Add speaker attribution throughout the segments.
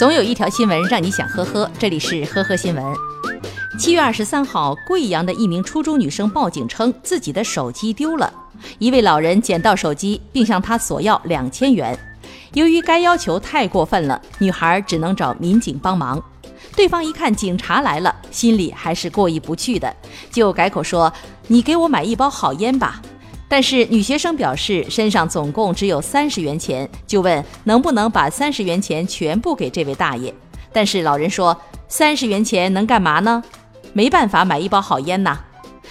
Speaker 1: 总有一条新闻让你想呵呵，这里是呵呵新闻。七月二十三号，贵阳的一名初中女生报警称自己的手机丢了，一位老人捡到手机并向她索要两千元。由于该要求太过分了，女孩只能找民警帮忙。对方一看警察来了，心里还是过意不去的，就改口说：“你给我买一包好烟吧。”但是女学生表示身上总共只有三十元钱，就问能不能把三十元钱全部给这位大爷。但是老人说三十元钱能干嘛呢？没办法买一包好烟呐，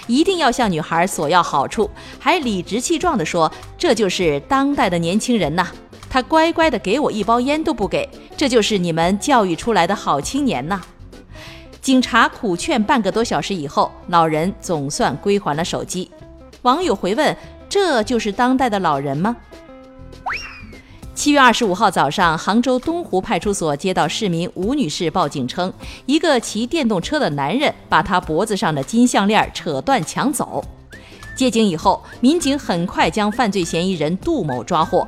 Speaker 1: 一定要向女孩索要好处，还理直气壮地说这就是当代的年轻人呐，他乖乖的给我一包烟都不给，这就是你们教育出来的好青年呐。警察苦劝半个多小时以后，老人总算归还了手机。网友回问：“这就是当代的老人吗？”七月二十五号早上，杭州东湖派出所接到市民吴女士报警称，一个骑电动车的男人把她脖子上的金项链扯断抢走。接警以后，民警很快将犯罪嫌疑人杜某抓获。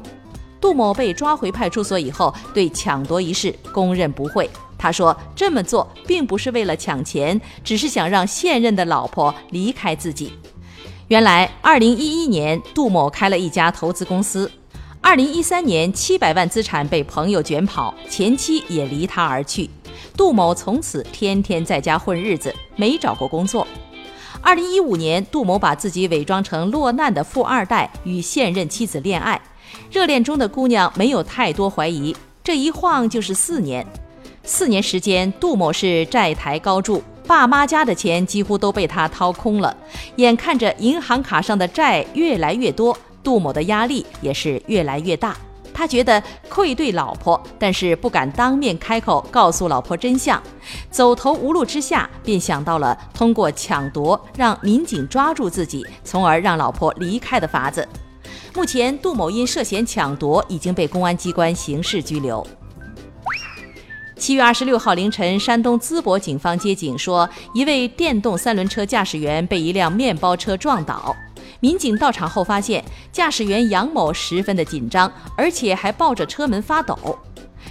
Speaker 1: 杜某被抓回派出所以后，对抢夺一事供认不讳。他说：“这么做并不是为了抢钱，只是想让现任的老婆离开自己。”原来，二零一一年，杜某开了一家投资公司。二零一三年，七百万资产被朋友卷跑，前妻也离他而去。杜某从此天天在家混日子，没找过工作。二零一五年，杜某把自己伪装成落难的富二代，与现任妻子恋爱。热恋中的姑娘没有太多怀疑，这一晃就是四年。四年时间，杜某是债台高筑。爸妈家的钱几乎都被他掏空了，眼看着银行卡上的债越来越多，杜某的压力也是越来越大。他觉得愧对老婆，但是不敢当面开口告诉老婆真相，走投无路之下，便想到了通过抢夺让民警抓住自己，从而让老婆离开的法子。目前，杜某因涉嫌抢夺已经被公安机关刑事拘留。七月二十六号凌晨，山东淄博警方接警说，一位电动三轮车驾驶员被一辆面包车撞倒。民警到场后发现，驾驶员杨某十分的紧张，而且还抱着车门发抖。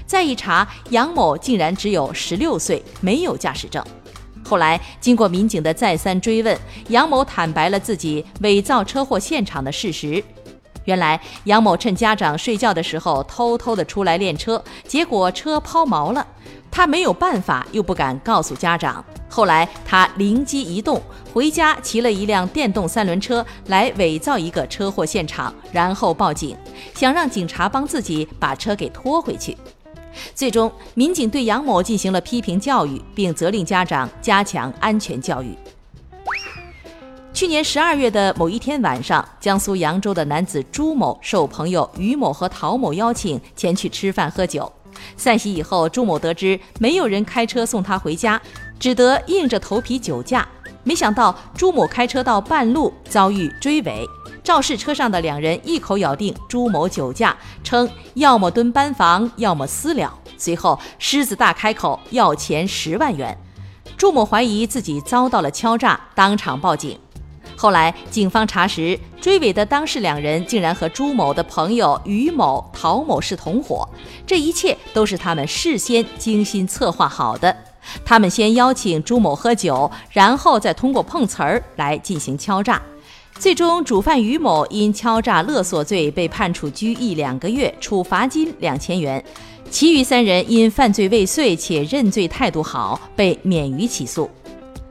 Speaker 1: 再一查，杨某竟然只有十六岁，没有驾驶证。后来经过民警的再三追问，杨某坦白了自己伪造车祸现场的事实。原来杨某趁家长睡觉的时候偷偷的出来练车，结果车抛锚了。他没有办法，又不敢告诉家长。后来他灵机一动，回家骑了一辆电动三轮车来伪造一个车祸现场，然后报警，想让警察帮自己把车给拖回去。最终，民警对杨某进行了批评教育，并责令家长加强安全教育。去年十二月的某一天晚上，江苏扬州的男子朱某受朋友于某和陶某邀请前去吃饭喝酒。散席以后，朱某得知没有人开车送他回家，只得硬着头皮酒驾。没想到朱某开车到半路遭遇追尾，肇事车上的两人一口咬定朱某酒驾，称要么蹲班房，要么私了。随后狮子大开口要钱十万元，朱某怀疑自己遭到了敲诈，当场报警。后来，警方查实，追尾的当事两人竟然和朱某的朋友于某、陶某是同伙，这一切都是他们事先精心策划好的。他们先邀请朱某喝酒，然后再通过碰瓷儿来进行敲诈。最终，主犯于某因敲诈勒索罪被判处拘役两个月，处罚金两千元；其余三人因犯罪未遂且认罪态度好，被免于起诉。